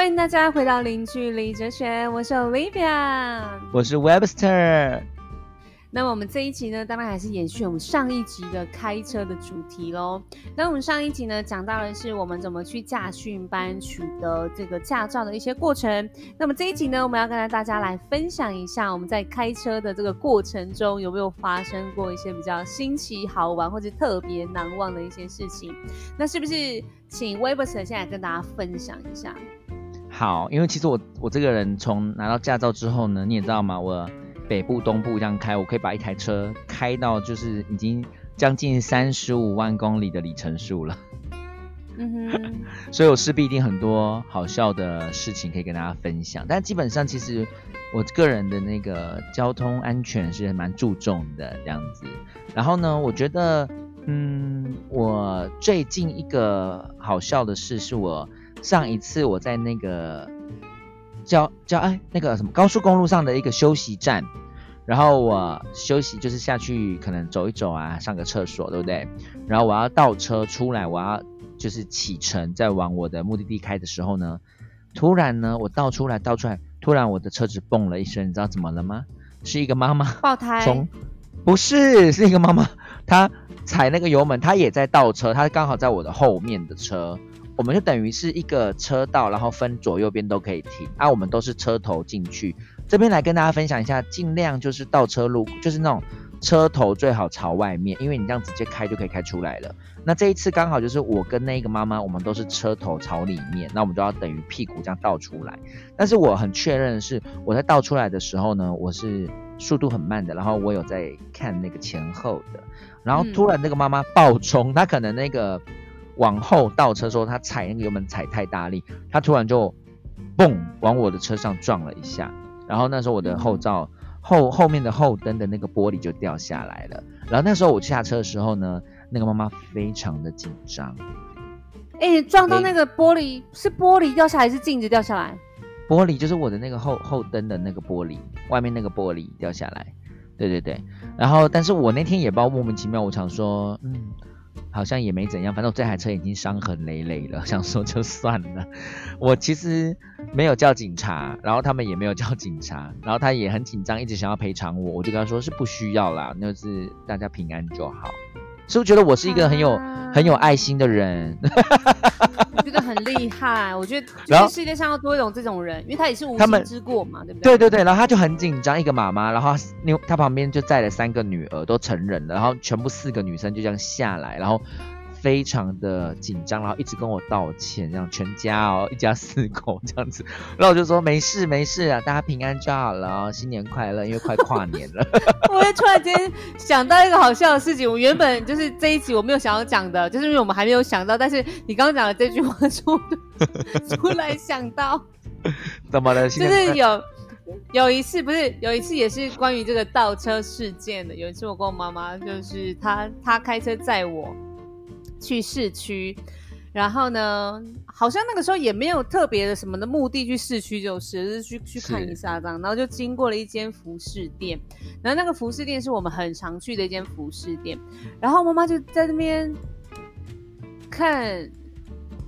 欢迎大家回到零距离哲学，我是 Olivia，我是 Webster。那么我们这一集呢，当然还是延续我们上一集的开车的主题喽。那我们上一集呢，讲到的是我们怎么去驾训班取得这个驾照的一些过程。那么这一集呢，我们要跟大家来分享一下，我们在开车的这个过程中有没有发生过一些比较新奇、好玩或者特别难忘的一些事情。那是不是请 Webster 现在跟大家分享一下？好，因为其实我我这个人从拿到驾照之后呢，你也知道嘛，我。北部、东部这样开，我可以把一台车开到就是已经将近三十五万公里的里程数了。嗯哼，所以我势必一定很多好笑的事情可以跟大家分享。但基本上，其实我个人的那个交通安全是蛮注重的这样子。然后呢，我觉得，嗯，我最近一个好笑的事是我上一次我在那个。叫叫哎，那个什么高速公路上的一个休息站，然后我休息就是下去可能走一走啊，上个厕所，对不对？然后我要倒车出来，我要就是启程，再往我的目的地开的时候呢，突然呢，我倒出来倒出来，突然我的车子蹦了一声，你知道怎么了吗？是一个妈妈爆胎，从不是是一个妈妈，她踩那个油门，她也在倒车，她刚好在我的后面的车。我们就等于是一个车道，然后分左右边都可以停啊。我们都是车头进去，这边来跟大家分享一下，尽量就是倒车路，就是那种车头最好朝外面，因为你这样直接开就可以开出来了。那这一次刚好就是我跟那个妈妈，我们都是车头朝里面，那我们就要等于屁股这样倒出来。但是我很确认的是，我在倒出来的时候呢，我是速度很慢的，然后我有在看那个前后的，然后突然那个妈妈爆冲，她可能那个。往后倒车的时候，他踩那个油门踩太大力，他突然就嘣往我的车上撞了一下，然后那时候我的后照后后面的后灯的那个玻璃就掉下来了。然后那时候我下车的时候呢，那个妈妈非常的紧张。哎，撞到那个玻璃是玻璃掉下来还，是镜子掉下来？玻璃就是我的那个后后灯的那个玻璃，外面那个玻璃掉下来。对对对，然后但是我那天也不知道莫名其妙，我想说，嗯。好像也没怎样，反正我这台车已经伤痕累累了，想说就算了。我其实没有叫警察，然后他们也没有叫警察，然后他也很紧张，一直想要赔偿我，我就跟他说是不需要啦，那是大家平安就好。是不是觉得我是一个很有很有爱心的人？我觉得很厉害。我觉得就是世界上要多一种这种人，因为他也是无心之过嘛，对不对？对对对。然后他就很紧张，一个妈妈，然后另他旁边就载了三个女儿，都成人了，然后全部四个女生就这样下来，然后。非常的紧张，然后一直跟我道歉，这样全家哦，一家四口这样子，然后我就说没事没事啊，大家平安就好了，新年快乐，因为快跨年了。我突然间想到一个好笑的事情，我原本就是这一集我没有想要讲的，就是因为我们还没有想到，但是你刚刚讲的这句话出突然想到，怎么了？就是有有一次不是有一次也是关于这个倒车事件的，有一次我跟我妈妈就是她她开车载我。去市区，然后呢，好像那个时候也没有特别的什么的目的去市区，就是是去去看一下这样，然后就经过了一间服饰店，然后那个服饰店是我们很常去的一间服饰店，然后妈妈就在那边看，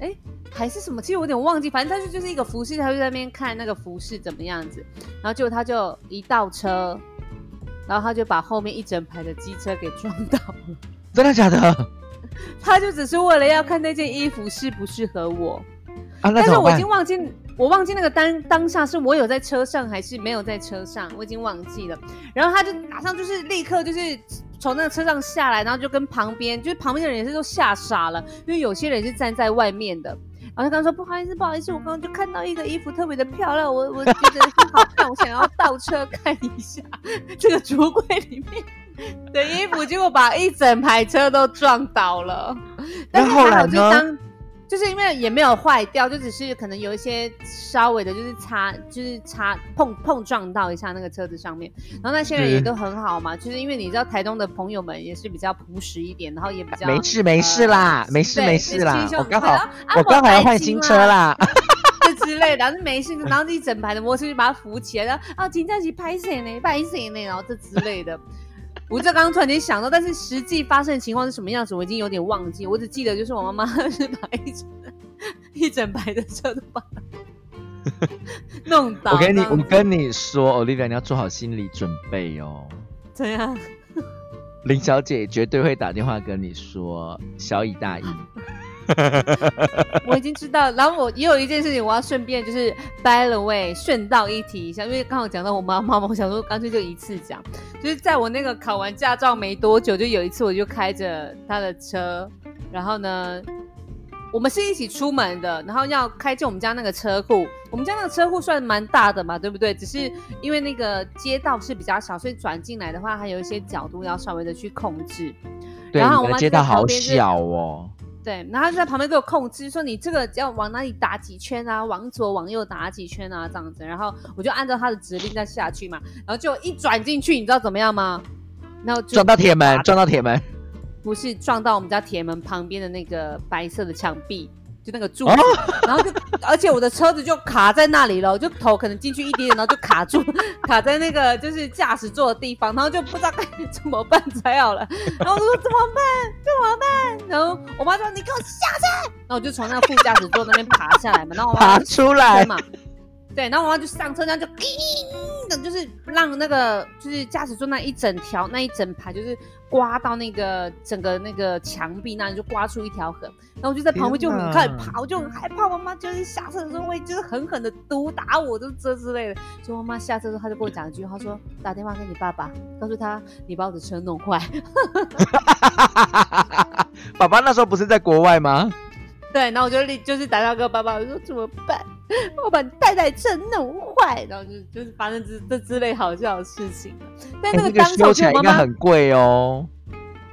哎，还是什么，其实我有点忘记，反正他就就是一个服饰，他就在那边看那个服饰怎么样子，然后结果他就一倒车，然后他就把后面一整排的机车给撞倒了，真的假的？他就只是为了要看那件衣服适不适合我，但是我已经忘记，我忘记那个当当下是我有在车上还是没有在车上，我已经忘记了。然后他就马上就是立刻就是从那个车上下来，然后就跟旁边就是旁边的人也是都吓傻了，因为有些人是站在外面的。然后他刚说不好意思，不好意思，我刚刚就看到一个衣服特别的漂亮，我我觉得很好看，我想要倒车看一下这个橱柜里面。的衣服，结果把一整排车都撞倒了。但是还好，就当就是因为也没有坏掉，就只是可能有一些稍微的，就是擦，就是擦碰碰撞到一下那个车子上面。然后那些人也都很好嘛，就是因为你知道台东的朋友们也是比较朴实一点，然后也比较没事没事啦，没事没事啦。我刚好我刚好要换新车啦 这之类的，然后没事，然后一整排的摩托车就把它扶起来，然后啊停在一起拍谁呢？拍谁呢？然后这之类的。我这刚刚突然间想到，但是实际发生的情况是什么样子，我已经有点忘记。我只记得就是我妈妈 是把一整一整排的车都把 弄倒。我跟你，我跟你说，Olivia，你要做好心理准备哦。怎样？林小姐绝对会打电话跟你说，小以大意。我已经知道。然后我也有一件事情，我要顺便就是 by the way 顺道一提一下，因为刚好讲到我妈妈嘛，我想说干脆就一次讲。就是在我那个考完驾照没多久，就有一次我就开着她的车，然后呢，我们是一起出门的，然后要开进我们家那个车库。我们家那个车库算蛮大的嘛，对不对？只是因为那个街道是比较小，所以转进来的话，还有一些角度要稍微的去控制。对，然后我你们的街道好小哦。对，然后他就在旁边给我控制，说你这个要往哪里打几圈啊，往左往右打几圈啊，这样子。然后我就按照他的指令再下去嘛，然后就一转进去，你知道怎么样吗？然后就撞到铁门，撞到铁门。不是撞到我们家铁门旁边的那个白色的墙壁，就那个柱然后就 而且我的车子就卡在那里了，我就头可能进去一点点，然后就卡住，卡在那个就是驾驶座的地方，然后就不知道该怎么办才好了。然后我说怎么办？怎么办？然后我妈说你给我下车，然后我就从那个副驾驶座那边爬下来嘛，然后我妈爬出来嘛，对，然后我妈就上车，然后就叮的，就是让那个就是驾驶座那一整条那一整排就是刮到那个整个那个墙壁那里，就刮出一条痕。然后我就在旁边就很害怕，我就很害怕，妈妈就是下车的时候会就是狠狠的毒打我，就这之类的。所以妈妈下车的时候，她就跟我讲一句，她说打电话给你爸爸，告诉他你把我的车弄坏。爸爸那时候不是在国外吗？对，然后我就立就是打电话给我爸爸，我说怎么办？我把你太太车弄坏，然后就就是发生这这之类好笑的事情。但那哎个当下修起来应该很贵哦。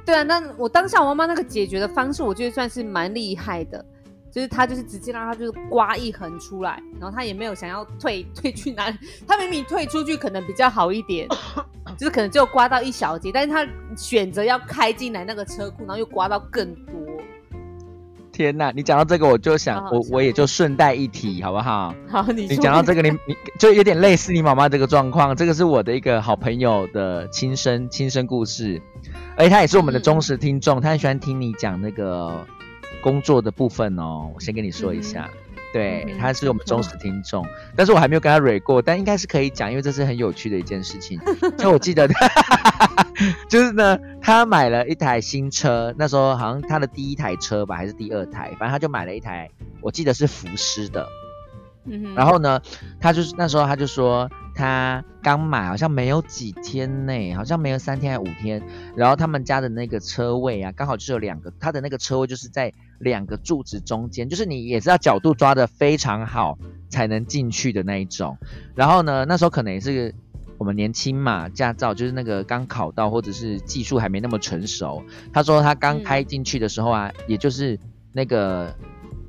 对啊，那我当下我妈妈那个解决的方式，我觉得算是蛮厉害的。就是她就是直接让她就是刮一横出来，然后她也没有想要退退去哪里，她明明退出去可能比较好一点，就是可能就刮到一小节，但是她选择要开进来那个车库，然后又刮到更多。天呐，你讲到这个，我就想，我好好笑我也就顺带一提，好不好？好，你你讲到这个，你你就有点类似你妈妈这个状况，这个是我的一个好朋友的亲身亲身故事，而且他也是我们的忠实听众，他很喜欢听你讲那个工作的部分哦。我先跟你说一下，对嗯，他是我们忠实听众，但是我还没有跟他蕊过，但应该是可以讲，因为这是很有趣的一件事情。就我记得，就是呢，他买了一台新车，那时候好像他的第一台车吧，还是第二台，反正他就买了一台，我记得是福斯的。嗯然后呢，他就是那时候他就说他刚买，好像没有几天内，好像没有三天还五天。然后他们家的那个车位啊，刚好就有两个，他的那个车位就是在两个柱子中间，就是你也是要角度抓的非常好才能进去的那一种。然后呢，那时候可能也是我们年轻嘛，驾照就是那个刚考到，或者是技术还没那么成熟。他说他刚开进去的时候啊，也就是那个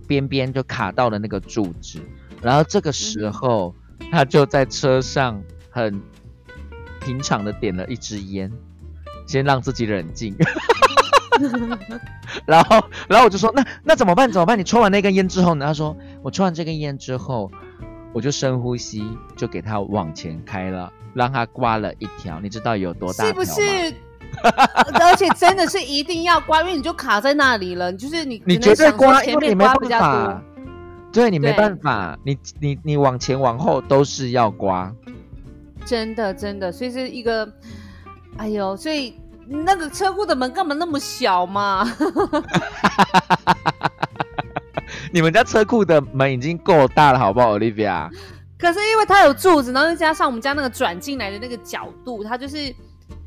边边就卡到了那个柱子。然后这个时候，他就在车上很平常的点了一支烟，先让自己冷静。然后，然后我就说，那那怎么办？怎么办？你抽完那根烟之后呢？他说，我抽完这根烟之后，我就深呼吸，就给他往前开了，让他刮了一条。你知道有多大是不条吗？是？而且真的是一定要刮，因为你就卡在那里了，就是你你绝对刮，因前为你没办法多。。对你没对办法，你你你往前往后都是要刮。真的真的，所以是一个，哎呦，所以那个车库的门干嘛那么小嘛？你们家车库的门已经够大了，好不好，Olivia？可是因为它有柱子，然后再加上我们家那个转进来的那个角度，它就是，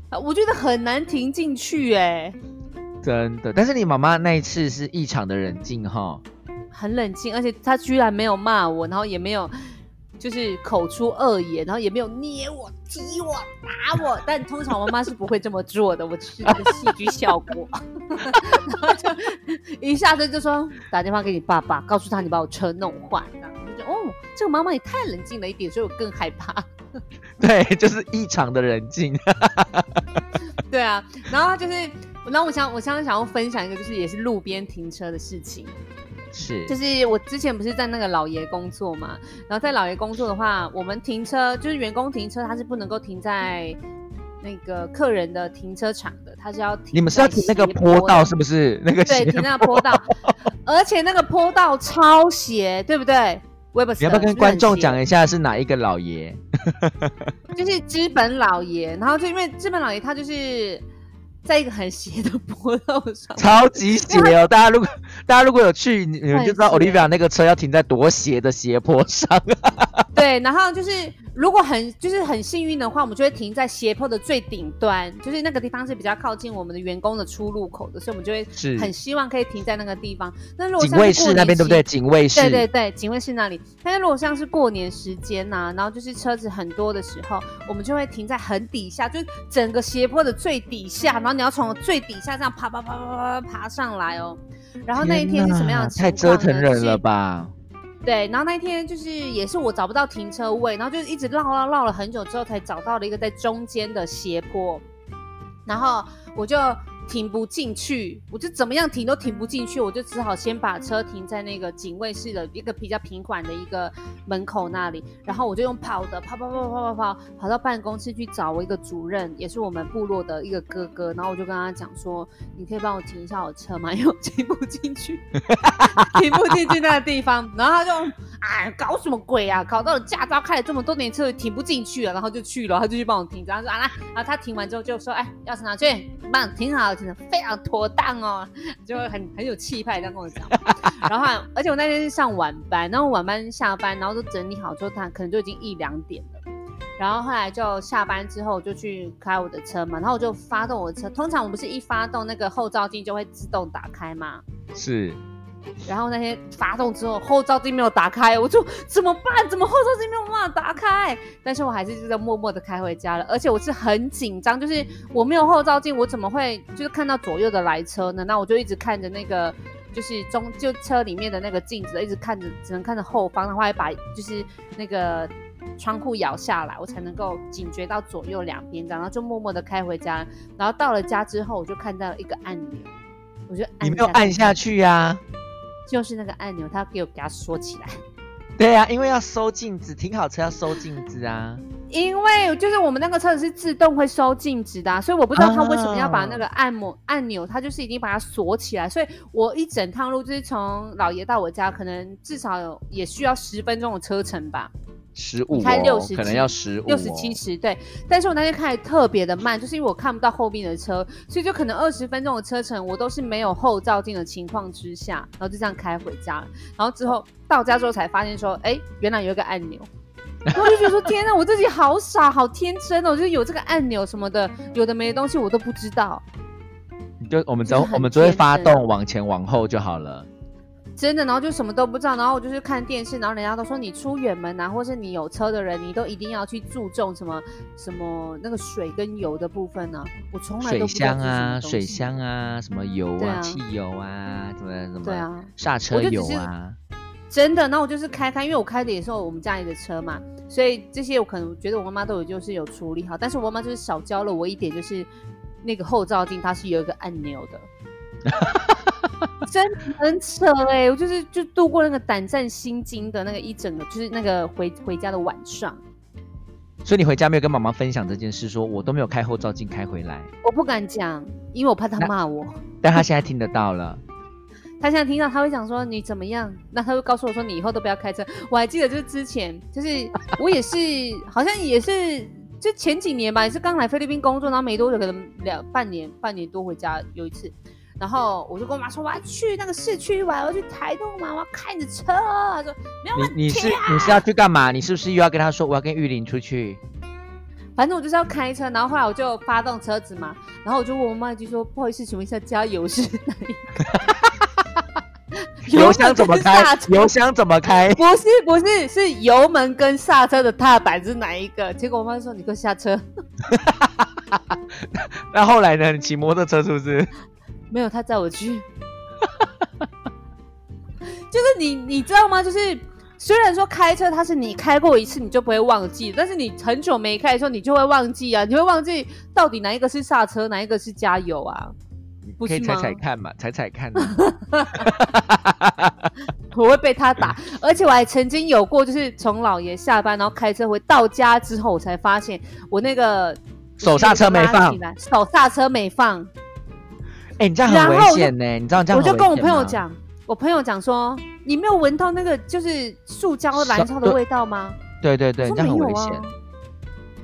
呃我觉得很难停进去，哎，真的，但是你妈妈那一次是异常的冷静哈。很冷静，而且他居然没有骂我，然后也没有。就是口出恶言，然后也没有捏我、踢我、打我，但通常我妈是不会这么做的，我只是一个戏剧效果。然后就一下子就说打电话给你爸爸，告诉他你把我车弄坏，了我就哦，这个妈妈也太冷静了一点，所以我更害怕。对，就是异常的冷静。对啊，然后就是，然后我想我想想要分享一个，就是也是路边停车的事情。是，就是我之前不是在那个老爷工作嘛，然后在老爷工作的话，我们停车就是员工停车，他是不能够停在那个客人的停车场的，他是要停。你们是要停那个坡道是不是？那个对，停那个坡道，而且那个坡道超斜，对不对你要不要跟观众讲一一下是哪一个老爷？就是资本老爷，然后就因为资本老爷他就是在一个很斜的坡道上，超级斜哦！大家如果大家如果有去，你你们就知道 Olivia 那个车要停在多斜的斜坡上。对，然后就是如果很就是很幸运的话，我们就会停在斜坡的最顶端，就是那个地方是比较靠近我们的员工的出入口的，所以我们就会是很希望可以停在那个地方。那如果警卫像室那边对不对？警卫室。对对对，警卫室那里。但是如果像是过年时间呐、然后就是车子很多的时候，我们就会停在很底下，就是整个斜坡的最底下，然后你要从最底下这样爬爬爬爬爬爬爬上来哦。然后那一天是什么样的情太况太？折腾人就是了吧？对，然后那一天就是也是我找不到停车位，然后就一直绕绕绕了很久之后，才找到了一个在中间的斜坡，然后我就停不进去，我就怎么样停都停不进去，我就只好先把车停在那个警卫室的一个比较平缓的一个门口那里，然后我就用跑的跑跑跑跑跑跑跑到办公室去找我一个主任，也是我们部落的一个哥哥，然后我就跟他讲说，你可以帮我停一下我车吗？因为我停不进去。停不进去那个地方，然后他就哎搞什么鬼啊？搞到了驾照开了这么多年车停不进去了，然后就去了，他就去帮我停，然后说啊来，然后他停完之后就说哎钥匙拿去，帮停好，停的非常妥当哦，就会很很有气派这样跟我讲。然后而且我那天是上晚班，然后晚班下班，然后都整理好之后，他可能就已经一两点了。然后后来就下班之后就去开我的车嘛，然后我就发动我的车。通常我不是一发动那个后照镜就会自动打开吗？是然后那天发动之后，后照镜没有打开，我就怎么办？怎么后照镜没有办法打开？但是我还是就在默默的开回家了，而且我是很紧张，就是我没有后照镜，我怎么会就是看到左右的来车呢？那我就一直看着那个。就是中就车里面的那个镜子，一直看着，只能看着后方，然后还把就是那个窗户摇下来，我才能够警觉到左右两边这样，然后就默默的开回家。然后到了家之后，我就看到了一个按钮，我就按你没有按下去。去呀、就是那个按钮，他给我给它锁起来。对啊、因为要收镜子，停好车要收镜子啊。因为就是我们那个车子是自动会收镜子的啊、所以我不知道他为什么要把那个按摩按钮，他就是已经把它锁起来。所以我一整趟路就是从老爷到我家，可能至少有也需要十分钟的车程吧。十五、你开六十可能要十五、六十七十对，但是我那天开的特别的慢，就是因为我看不到后面的车，所以就可能二十分钟的车程，我都是没有后照镜的情况之下，然后就这样开回家了。然后之后到家之后才发现说，哎，原来有一个按钮。我就觉得说，天哪，我自己好傻，好天真哦，就是有这个按钮什么的，有的没的东西我都不知道，你就我们只就是我们只会天发动往前往后就好了。真的。然后就什么都不知道，然后我就是看电视，然后人家都说你出远门啊，或是你有车的人，你都一定要去注重什么什么那个水跟油的部分呢、我从来水都不知道箱啊，水箱啊，什么油啊，啊汽油啊，怎么怎么对啊。刹车油啊，真的，那我就是开开，因为我开的也是我们家里的车嘛，所以这些我可能觉得我妈妈都有就是有处理好，但是我妈妈就是少教了我一点，就是那个后照镜它是有一个按钮的，真的很扯哎、我就是就度过那个胆战心惊的那个一整个，就是那个回回家的晚上，所以你回家没有跟妈妈分享这件事，说我都没有开后照镜开回来，我不敢讲，因为我怕她骂我。但她现在听得到了。他现在听到他会想说你怎么样，那他会告诉我说你以后都不要开车。我还记得就是之前就是我也是好像也是就前几年吧，也是刚来菲律宾工作，然后没多久可能两半年半年多回家有一次，然后我就跟我妈说我要去那个市区玩，我要去台东玩，我要开着车。她说没有问题、啊，你你是你是要去干嘛？你是不是又要跟她说我要跟玉林出去？反正我就是要开车，然后后来我就发动车子嘛，然后我就问我妈一句说不好意思，请问一下加油是哪一个？油箱怎么开油箱怎么开？不是不是，是油门跟刹车的踏板是哪一个？结果我妈说：“你给我下车。那后来呢？你骑摩托车是不是？”没有，他载我去。就是你，你知道吗？就是虽然说开车它是你开过一次你就不会忘记，但是你很久没开的时候你就会忘记啊，你会忘记到底哪一个是刹车，哪一个是加油啊？不是吗可以踩踩看嘛，踩踩看。我会被他打，而且我还曾经有过，就是从老爷下班然后开车回到家之后，我才发现我那个手刹车没放手刹车没放。哎、你这样很危险呢、你知道这样我就跟我朋友讲，我朋友讲说，你没有闻到那个就是塑胶燃烧的味道吗？对对对，我这样很危险。，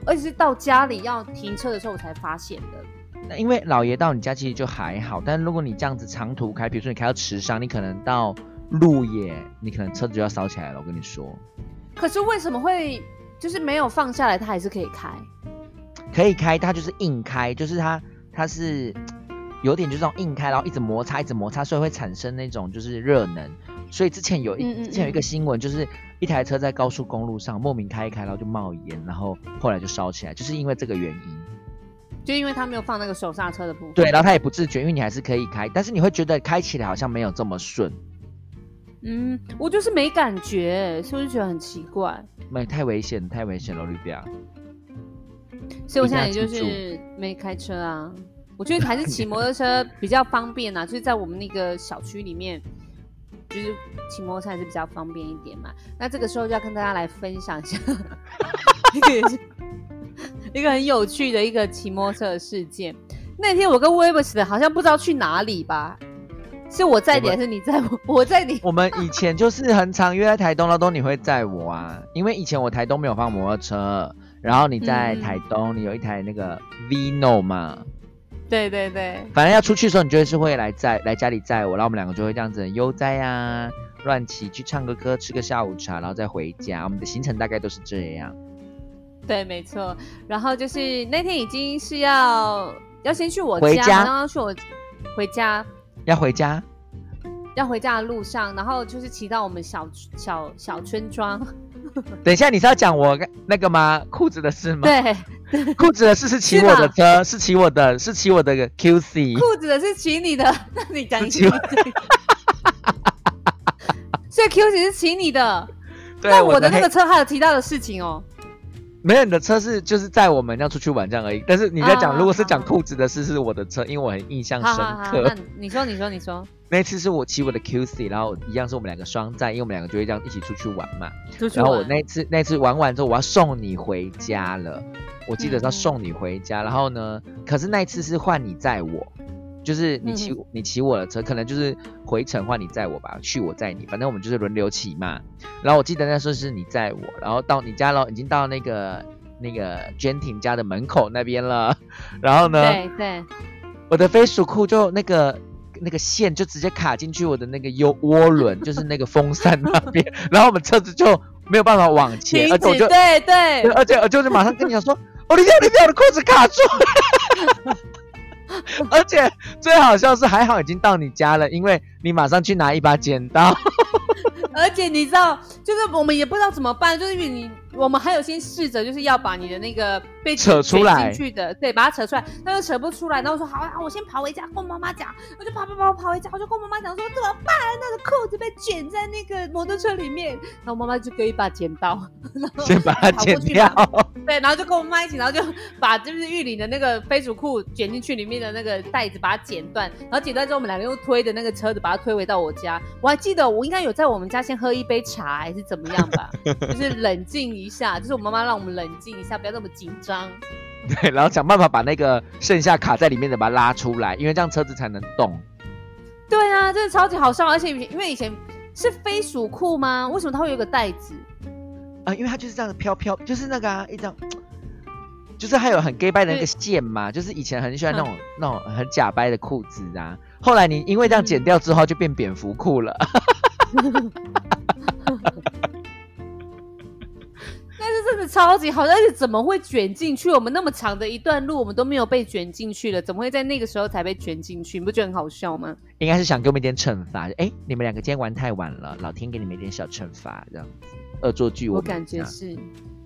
而且是到家里要停车的时候我才发现的。那因为老爷到你家其实就还好，但如果你这样子长途开，比如说你开到池上，你可能到路野，你可能车子就要烧起来了。我跟你说，可是为什么会就是没有放下来，它还是可以开？可以开，它就是硬开，就是它它是有点就是那种硬开，然后一直摩擦，一直摩擦，所以会产生那种就是热能。所以之前有一嗯嗯之前有一个嗯新闻，就是一台车在高速公路上莫名开一开，然后就冒烟，然后后来就烧起来，就是因为这个原因。就因为他没有放那个手刹车的部分。对，然后他也不自觉，因为你还是可以开，但是你会觉得开起来好像没有这么顺，嗯，我就是没感觉，所以我就觉得很奇怪。没太危险，太危险了，Olivia。所以我现在也就是没开车啊。我觉得还是骑摩托车比较方便啊，就是在我们那个小区里面，就是骑摩托车还是比较方便一点嘛。那这个时候就要跟大家来分享一下，一个很有趣的一个骑摩托车的事件。那天我跟 Webs 的好像不知道去哪里吧，是我在还是你在我？我在你。我们以前就是很常约在台东，然后都你会载我啊，因为以前我台东没有放摩托车，然后你在嗯台东，你有一台那个 Vino 嘛，对对对，反正要出去的时候，你就会是会来载来家里载我，然后我们两个就会这样子悠哉啊，乱骑去唱个歌，吃个下午茶，然后再回家。我们的行程大概都是这样。对，没错。然后就是那天已经是要要先去我家，回家然后要去我回家，要回家，要回家的路上，然后就是骑到我们小小小村庄。等一下你是要讲我那个吗？裤子的事吗？对，裤子的事是骑我的车，是骑我的，是骑我的 QC。裤子的是骑你的，那你讲一是骑下。所以 QC 是骑你的，对，那我的那个车还有提到的事情哦。没有，你的车是就是载我们要出去玩这样而已。但是你在讲，啊如果是讲啊裤子的事是我的车，因为我很印象深刻。那你说你说你说，那次是我骑我的 QC，然后一样是我们两个双载，因为我们两个就会这样一起出去玩嘛。然后我那次那次玩完之后，我要送你回家了。我记得是要嗯送你回家，然后呢，可是那一次是换你载我，就是你骑、嗯你骑我的车，可能就是回程换你载我吧，去我载你，反正我们就是轮流骑嘛。然后我记得那时候是你载我，然后到你家了，已经到那个那个 Genting 家的门口那边了。然后呢，对对，我的飞鼠裤就那个那个线就直接卡进去我的那个油涡轮，就是那个风扇那边，然后我们车子就没有办法往前，而且我就对对对，而且我就是马上跟你讲说，我的天，你我的裤子卡住了。而且最好笑是，还好已经到你家了，因为你马上去拿一把剪刀。而且你知道，就是我们也不知道怎么办，就是因为你，我们还有先试着就是要把你的那个被扯出来进去的，对，把它扯出来，但又扯不出来。然后我说好啊，我先跑回家跟我妈妈讲，我就跑跑跑跑回家，我就跟我妈妈讲说怎么办？那个裤子被卷在那个摩托车里面，然后我妈妈就给我一把剪刀，然后先把它跑剪掉。对，然后就跟我妈一起，然后就把就是玉林的那个飞鼠裤卷进去里面的那个带子，把它剪断。然后剪断之后，我们两个用推的那个车子把它推回到我家。我还记得我应该有在我们家先喝一杯茶，还是怎么样吧，就是冷静一下。就是我妈妈让我们冷静一下，不要那么紧张。对，然后想办法把那个剩下卡在里面的把它拉出来，因为这样车子才能动。对啊，真的超级好笑，而且因为以前是飞鼠裤吗？为什么它会有个袋子？啊，因为它就是这样飘飘，就是那个啊，一张，就是还有很 gay 掰的那个线嘛，就是以前很喜欢那种、那种很假掰的裤子啊。后来你因为这样剪掉之后，就变蝙蝠裤了。但是真的超级好，而且怎么会卷进去？我们那么长的一段路，我们都没有被卷进去了，怎么会在那个时候才被卷进去？你不觉得很好笑吗？应该是想给我们一点惩罚，哎，你们两个今天玩太晚了，老天给你们一点小惩罚，这样子恶作剧我感觉是，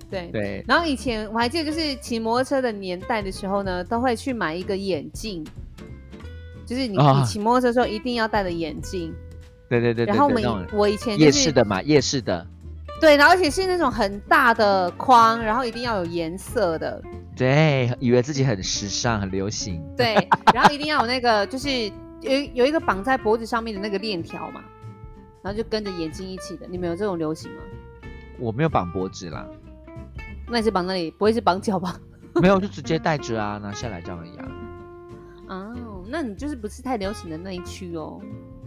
对。对，然后以前我还记得，就是骑摩托车的年代的时候呢，都会去买一个眼镜，就是你、啊你骑摩托车的时候一定要戴的眼镜。对对对对然后我们我以前、就是、夜市的嘛，夜市的，对，然后而且是那种很大的框，然后一定要有颜色的，对，以为自己很时尚、很流行。对，然后一定要有那个就是有有一个绑在脖子上面的那个链条嘛，然后就跟着眼睛一起的。你们有这种流行吗？我没有绑脖子啦，那你是绑那里？不会是绑脚吧？没有就直接戴着啊，拿下来这样而已啊。哦，那你就是不是太流行的那一区哦。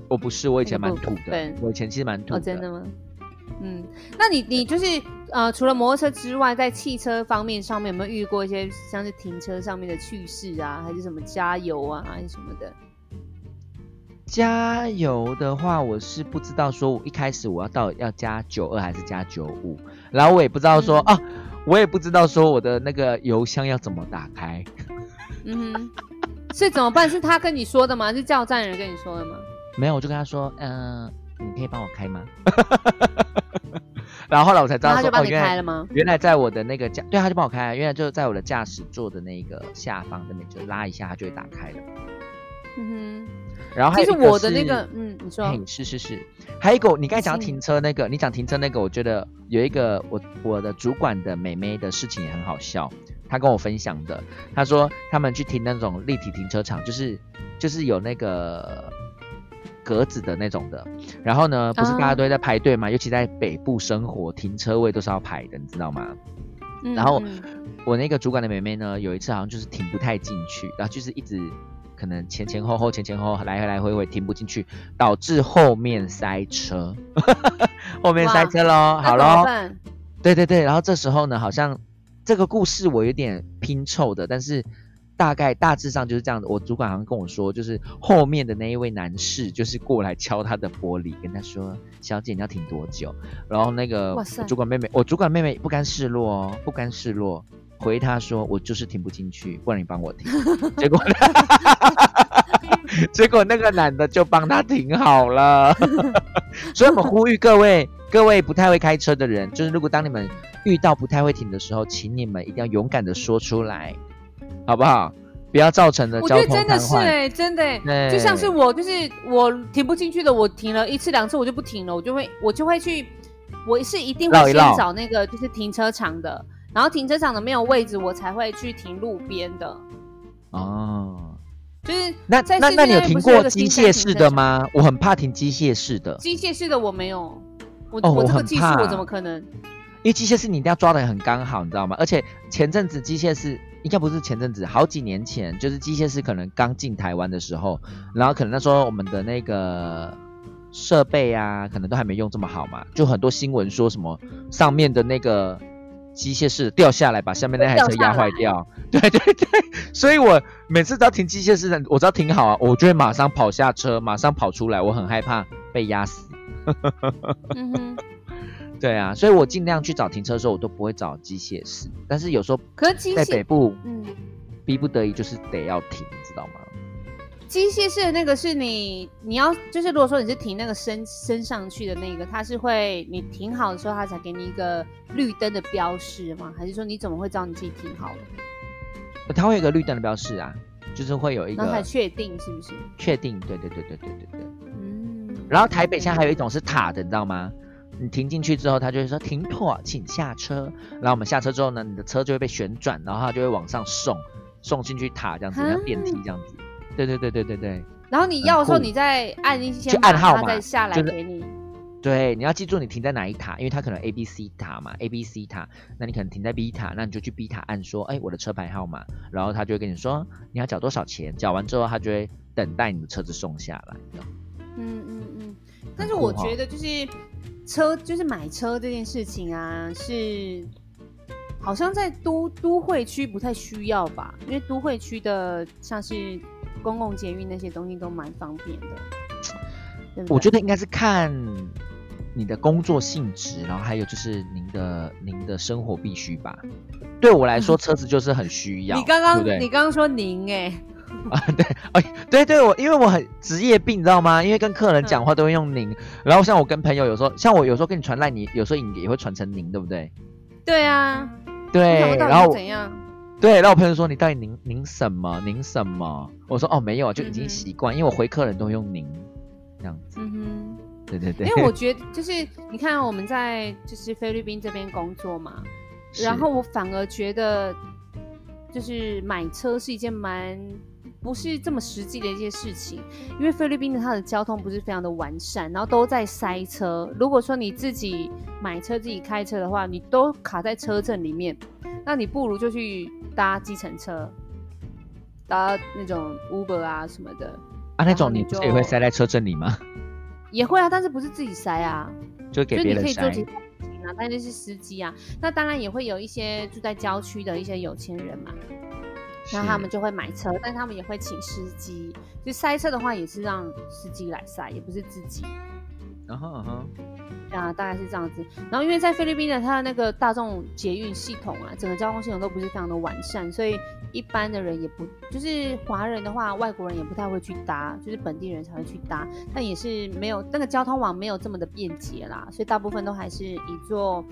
我不是，我以前蛮土的对，我以前其实蛮土哦，的。真的吗？嗯，那你你就是呃，除了摩托车之外，在汽车方面上面有没有遇过一些像是停车上面的趣事啊，还是什么加油啊，还是什么的？加油的话，我是不知道说，我一开始我要到要加九二还是加九五，然后我也不知道说、嗯啊，我也不知道说我的那个油箱要怎么打开。嗯哼，是怎么办？是他跟你说的吗？是加油站人跟你说的吗？没有，我就跟他说，嗯、你可以帮我开吗？然后后来我才知道他就帮你原来开了吗？原来在我的那个驾，对，他就帮我开了，原来就在我的驾驶座的那个下方那边就拉一下，它就会打开了。嗯哼然后还有一个是我的那个，嗯，你说，嘿，是是是，还有一个，你刚才讲停车那个，你讲停车那个，我觉得有一个我我的主管的妹妹的事情也很好笑，她跟我分享的，她说他们去停那种立体停车场，就是就是有那个格子的那种的，然后呢，不是大家都在排队嘛，尤其在北部生活，停车位都是要排的，你知道吗？嗯然后嗯。我那个主管的妹妹呢，有一次好像就是停不太进去，然后就是一直可能前前后后前前后后来来回回停不进去，导致后面塞车，后面塞车喽，好喽，对对对，然后这时候呢，好像这个故事我有点拼凑的，但是大概大致上就是这样子。我主管好像跟我说，就是后面的那一位男士就是过来敲他的玻璃，跟他说：“小姐，你要停多久？”然后那个主管妹妹，我主管妹妹不甘示弱哦，不甘示弱，回他说：“我就是停不进去，不然你帮我停。”结果结果那个男的就帮他停好了。所以我们呼吁各位各位不太会开车的人，就是如果当你们遇到不太会停的时候，请你们一定要勇敢的说出来，好不好？不要造成的我觉交通瘫得真的是痪。哎、真的、欸，就像是我，就是我停不进去的，我停了一次两次，我就不停了，我就会我就会去，我是一定会先找那个就是停车场的，然后停车场的没有位置，我才会去停路边的，哦，就是那在那那你有停过机械式？的吗？我很怕停机械式的，机械式的我没有，我、哦我这个技术我怎么可能？因为机械式你一定要抓的很刚好，你知道吗？而且前阵子机械式应该不是前阵子，好几年前，就是机械师可能刚进台湾的时候，然后可能那时候我们的那个设备啊，可能都还没用这么好嘛，就很多新闻说什么上面的那个机械师掉下来，把下面那台车压坏掉。对对对，所以我每次只要停机械师的，我只要停好啊，我就会马上跑下车，马上跑出来，我很害怕被压死。嗯哼，对啊，所以我尽量去找停车的时候，我都不会找机械式，但是有时候在北械，部嗯，逼不得已就是得要停，你知道吗？机械式的那个是你你要就是如果说你是停那个升升上去的那个，它是会你停好的时候，它才给你一个绿灯的标示吗？还是说你怎么会知道你自己停好了，它会有一个绿灯的标示啊，就是会有一然后才个确定是不是？确定，对对对对对对对。嗯，然后台北现在还有一种是塔的，你知道吗？你停进去之后，他就会说停妥，请下车。然后我们下车之后呢，你的车就会被旋转，然后它就会往上送，送进去塔这样子，啊像电梯这样子。对对对对对对然后你要的时候，你再按一些就按号码再下来就是给你。对，你要记住你停在哪一塔，因为它可能 A B C 塔嘛，A B C 塔，那你可能停在 B 塔，那你就去 B 塔按说，哎，我的车牌号码，然后他就会跟你说你要缴多少钱，缴完之后他就会等待你的车子送下来。嗯嗯嗯。但是我觉得就是车，就是买车这件事情啊，是好像在都都会区不太需要吧，因为都会区的像是公共捷运那些东西都蛮方便的。对对我觉得应该是看你的工作性质，然后还有就是您的您的生活必须吧。对我来说，车子就是很需要。你刚刚你刚刚说您哎、啊，对，哎，对对，我因为我很职业病，你知道吗？因为跟客人讲话都会用您，然后像我跟朋友有时候，像我有时候跟你传赖，你有时候你也会传成您，对不对？对啊，对，然后怎样？对，然后我朋友说你到底您您什么您什么？我说哦没有，就已经习惯，因为我回客人都用您这样子。嗯哼。对对对，因为我觉得 就是你看我们在就是菲律宾这边工作嘛，然后我反而觉得就是买车是一件蛮不是这么实际的一件事情，因为菲律宾的它的交通不是非常的完善，然后都在塞车。如果说你自己买车自己开车的话，你都卡在车阵里面，那你不如就去搭计程车，搭那种 Uber 啊什么的。啊，那种你你不是也会塞在车阵里吗？也会啊，但是不是自己塞啊？就给你别人塞但就是司机啊。那当然也会有一些住在郊区的一些有钱人嘛，那他们就会买车，但他们也会请司机。就塞车的话，也是让司机来塞，也不是自己。然后，嗯哼，啊，大概是这样子。然后因为在菲律宾的它的那个大众捷运系统啊，整个交通系统都不是非常的完善，所以一般的人也不，就是华人的话，外国人也不太会去搭，就是本地人才会去搭。但也是没有那个交通网没有这么的便捷啦，所以大部分都还是以坐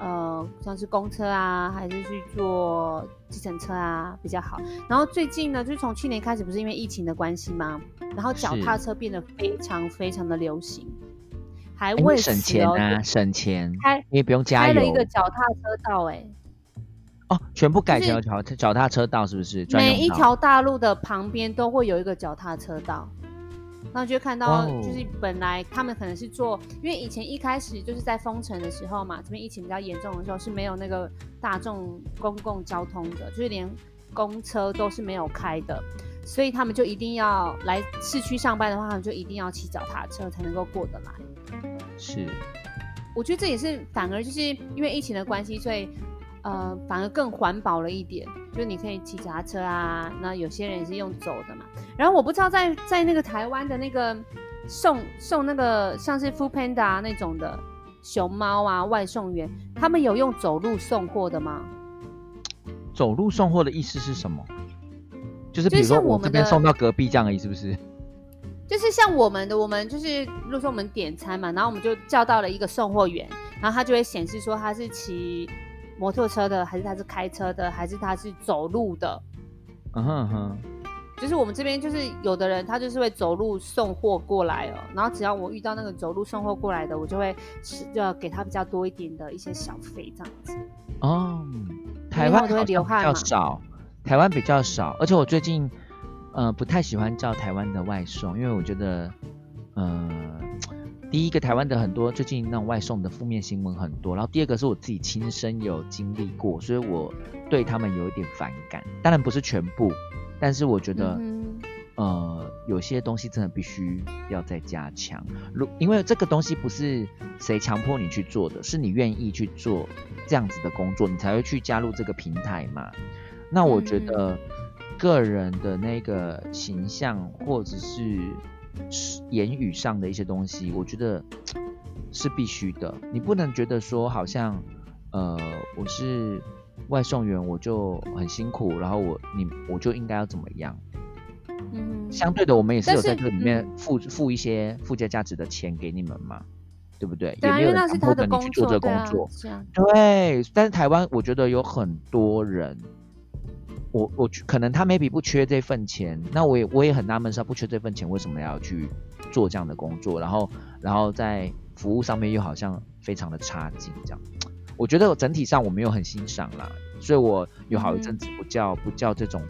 呃像是公车啊，还是去坐计程车啊比较好。然后最近呢，就是从去年开始，不是因为疫情的关系吗？然后脚踏车变得非常非常的流行，还哎为你省钱啊，省钱，开因为不用加油开了一个脚踏车道、哎，哦，全部改就是成脚脚踏车道是不是？每一条大路的旁边都会有一个脚踏车道。那你就看到就是本来他们可能是做，因为以前一开始就是在封城的时候嘛，这边疫情比较严重的时候是没有那个大众公共交通的，就是连公车都是没有开的，所以他们就一定要来市区上班的话，他们就一定要骑脚踏车才能够过得来。是我觉得这也是反而就是因为疫情的关系，所以呃反而更环保了一点。就是你可以骑脚踏车啊，那有些人也是用走的嘛。然后我不知道在在那个台湾的那个送送那个像是 Food Panda 啊那种的熊猫啊外送员，他们有用走路送货的吗？走路送货的意思是什么？就是比如说像我这边送到隔壁这样而已，是不是？就是像我们的，我们就是，如果说我们点餐嘛，然后我们就叫到了一个送货员，然后他就会显示说他是骑摩托车的，还是他是开车的，还是他是走路的。嗯哼嗯哼，就是我们这边就是有的人他就是会走路送货过来哦，然后只要我遇到那个走路送货过来的，我就会是就要给他比较多一点的一些小费这样子。哦，台湾比流汗比较少，台湾比较少，而且我最近呃不太喜欢叫台湾的外送，因为我觉得呃第一个台湾的很多最近那种外送的负面新闻很多，然后第二个是我自己亲身有经历过，所以我对他们有一点反感，当然不是全部，但是我觉得。嗯呃，有些东西真的必须要再加强。如因为这个东西不是谁强迫你去做的，是你愿意去做这样子的工作，你才会去加入这个平台嘛。那我觉嗯得个人的那个形象或者是是言语上的一些东西，我觉得是必须的。你不能觉得说好像呃我是外送员，我就很辛苦，然后我你我就应该要怎么样。嗯相对的，我们也是有在这里面嗯付付一些附加价值的钱给你们嘛，对不对？对啊，也没有人强迫着你去做这工作。对，但是台湾我觉得有很多人，我我可能他 maybe 不缺这份钱，那我也我也很纳闷，是他不缺这份钱，为什么要去做这样的工作？然后然后在服务上面又好像非常的差劲，这样。我觉得整体上我没有很欣赏啦，所以我有好一阵子不叫不叫这种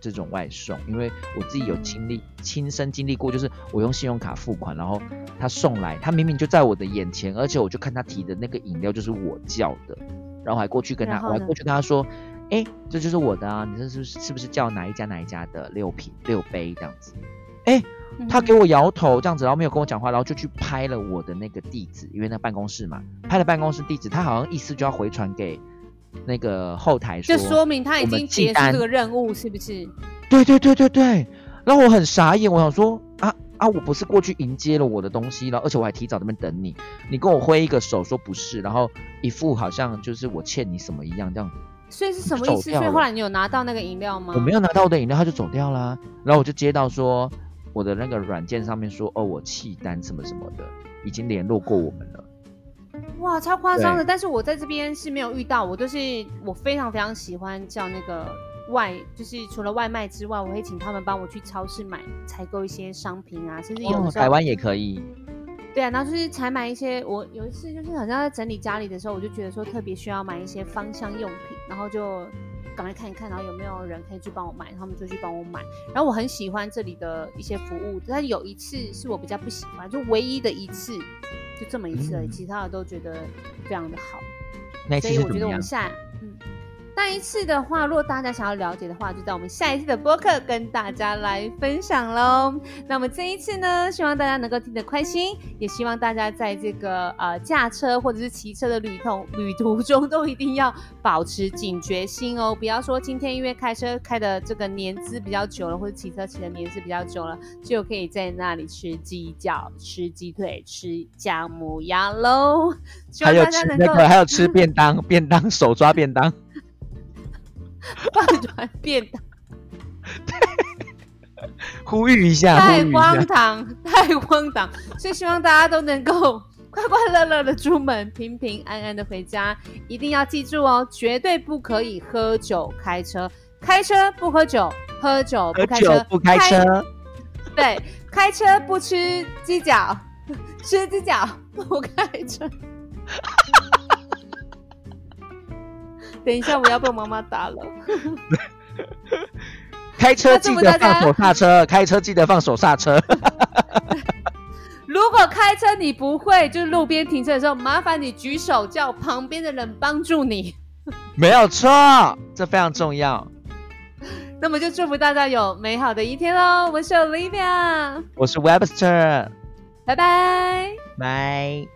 这种外送，因为我自己有经历亲身经历过，就是我用信用卡付款，然后他送来，他明明就在我的眼前，而且我就看他提的那个饮料就是我叫的，然后还过去跟他，我还过去跟他说，哎，这就是我的啊，你这是不是是不是叫哪一家哪一家的六瓶六杯这样子？哎，他给我摇头这样子，然后没有跟我讲话，然后就去拍了我的那个地址，因为那办公室嘛，拍了办公室地址，他好像意思就要回传给那个后台说，就说明他已经结束这个任务，是不是？对对对对对，然后我很傻眼，我想说啊啊，我不是过去迎接了我的东西了，而且我还提早在那边等你，你跟我挥一个手说不是，然后一副好像就是我欠你什么一样，这样所以是什么意思？所以后来你有拿到那个饮料吗？我没有拿到我的饮料，他就走掉啦。然后我就接到说我的那个软件上面说哦，我弃单什么什么的，已经联络过我们了。哇，超夸张的！但是我在这边是没有遇到，我就是我非常非常喜欢叫那个外，就是除了外卖之外，我会请他们帮我去超市买采购一些商品啊，甚至有台湾也可以，对啊，然后就是采买一些，我有一次就是好像在整理家里的时候，我就觉得说特别需要买一些芳香用品，然后就赶快看一看，然后有没有人可以去帮我买，他们就去帮我买。然后我很喜欢这里的一些服务，但有一次是我比较不喜欢，就唯一的一次，就这么一次而已，嗯其他的都觉得非常的好。所以我觉得我们？下，嗯，那一次的话，如果大家想要了解的话，就在我们下一次的播客跟大家来分享喽。那么这一次呢，希望大家能够听得开心，也希望大家在这个呃驾车或者是骑车的旅途旅途中，都一定要保持警觉心哦。不要说今天因为开车开的这个年资比较久了，或者骑车骑的年资比较久了，就可以在那里吃鸡脚、吃鸡腿、吃姜母鸭喽。希望大家能够还有吃便当，便当手抓便当。饭团便当，呼吁一下，太荒唐，太荒唐！所以希望大家都能够快快乐乐的出门，平平安安的回家。一定要记住哦，绝对不可以喝酒开车，开车不喝酒，喝酒不开车，不开车。对，开车不吃鸡脚，吃鸡脚不开车。等一下，我要被妈妈打了。开车记得放手刹车，开车记得放手刹车。如果开车你不会，就是路边停车的时候，麻烦你举手叫旁边的人帮助你。没有错，这非常重要。那么就祝福大家有美好的一天喽！我是 Olivia，我是 Webster，拜拜，拜。